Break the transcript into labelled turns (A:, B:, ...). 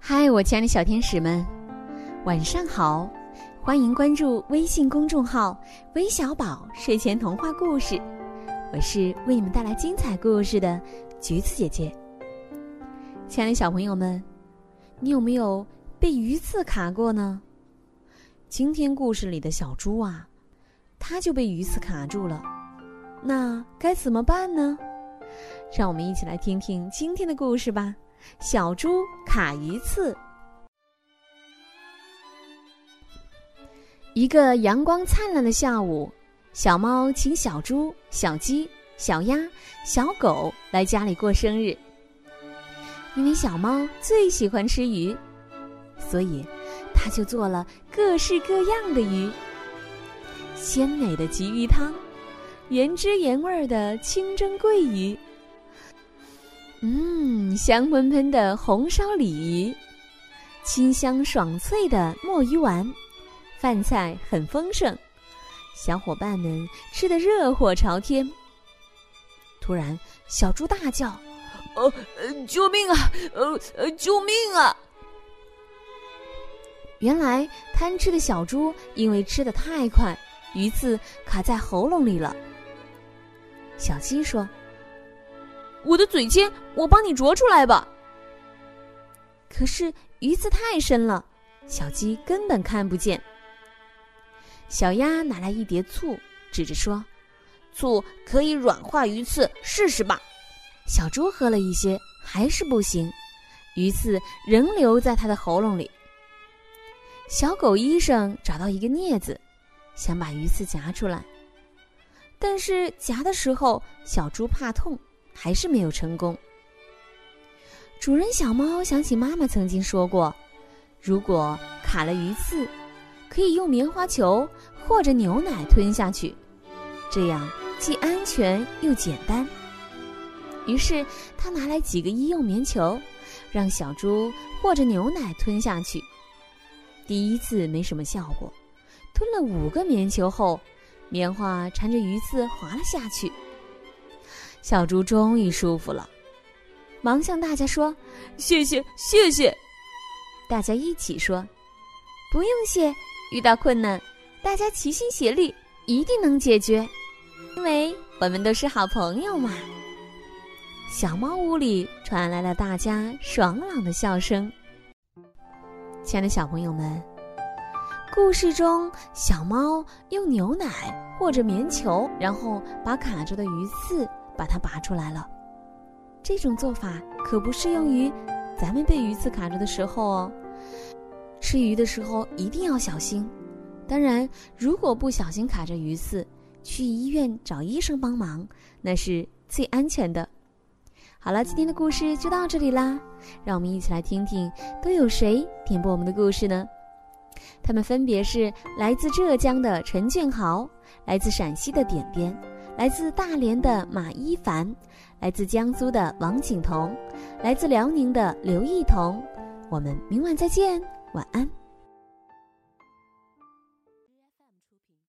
A: 嗨，我亲爱的小天使们，晚上好！欢迎关注微信公众号“微小宝睡前童话故事”，我是为你们带来精彩故事的橘子姐姐。亲爱的小朋友们，你有没有被鱼刺卡过呢？今天故事里的小猪啊，它就被鱼刺卡住了，那该怎么办呢？让我们一起来听听今天的故事吧。小猪卡鱼刺。一个阳光灿烂的下午，小猫请小猪、小鸡、小鸭、小狗来家里过生日。因为小猫最喜欢吃鱼，所以它就做了各式各样的鱼：鲜美的鲫鱼汤，原汁原味的清蒸桂鱼。嗯，香喷喷的红烧鲤鱼，清香爽脆的墨鱼丸，饭菜很丰盛，小伙伴们吃得热火朝天。突然，小猪大叫：“
B: 呃，救命啊！呃呃，救命啊！”
A: 原来，贪吃的小猪因为吃的太快，鱼刺卡在喉咙里了。小鸡说。
B: 我的嘴尖，我帮你啄出来吧。
A: 可是鱼刺太深了，小鸡根本看不见。小鸭拿来一碟醋，指着说：“
B: 醋可以软化鱼刺，试试吧。”
A: 小猪喝了一些，还是不行，鱼刺仍留在它的喉咙里。小狗医生找到一个镊子，想把鱼刺夹出来，但是夹的时候，小猪怕痛。还是没有成功。主人小猫想起妈妈曾经说过，如果卡了鱼刺，可以用棉花球或者牛奶吞下去，这样既安全又简单。于是他拿来几个医用棉球，让小猪或者牛奶吞下去。第一次没什么效果，吞了五个棉球后，棉花缠着鱼刺滑了下去。小猪终于舒服了，忙向大家说：“
B: 谢谢，谢谢！”
A: 大家一起说：“不用谢，遇到困难，大家齐心协力，一定能解决，因为我们都是好朋友嘛。”小猫屋里传来了大家爽朗的笑声。亲爱的小朋友们，故事中小猫用牛奶或者棉球，然后把卡住的鱼刺。把它拔出来了，这种做法可不适用于咱们被鱼刺卡着的时候哦。吃鱼的时候一定要小心。当然，如果不小心卡着鱼刺，去医院找医生帮忙，那是最安全的。好了，今天的故事就到这里啦，让我们一起来听听都有谁点播我们的故事呢？他们分别是来自浙江的陈俊豪，来自陕西的点点。来自大连的马一凡，来自江苏的王景彤，来自辽宁的刘艺彤，我们明晚再见，晚安。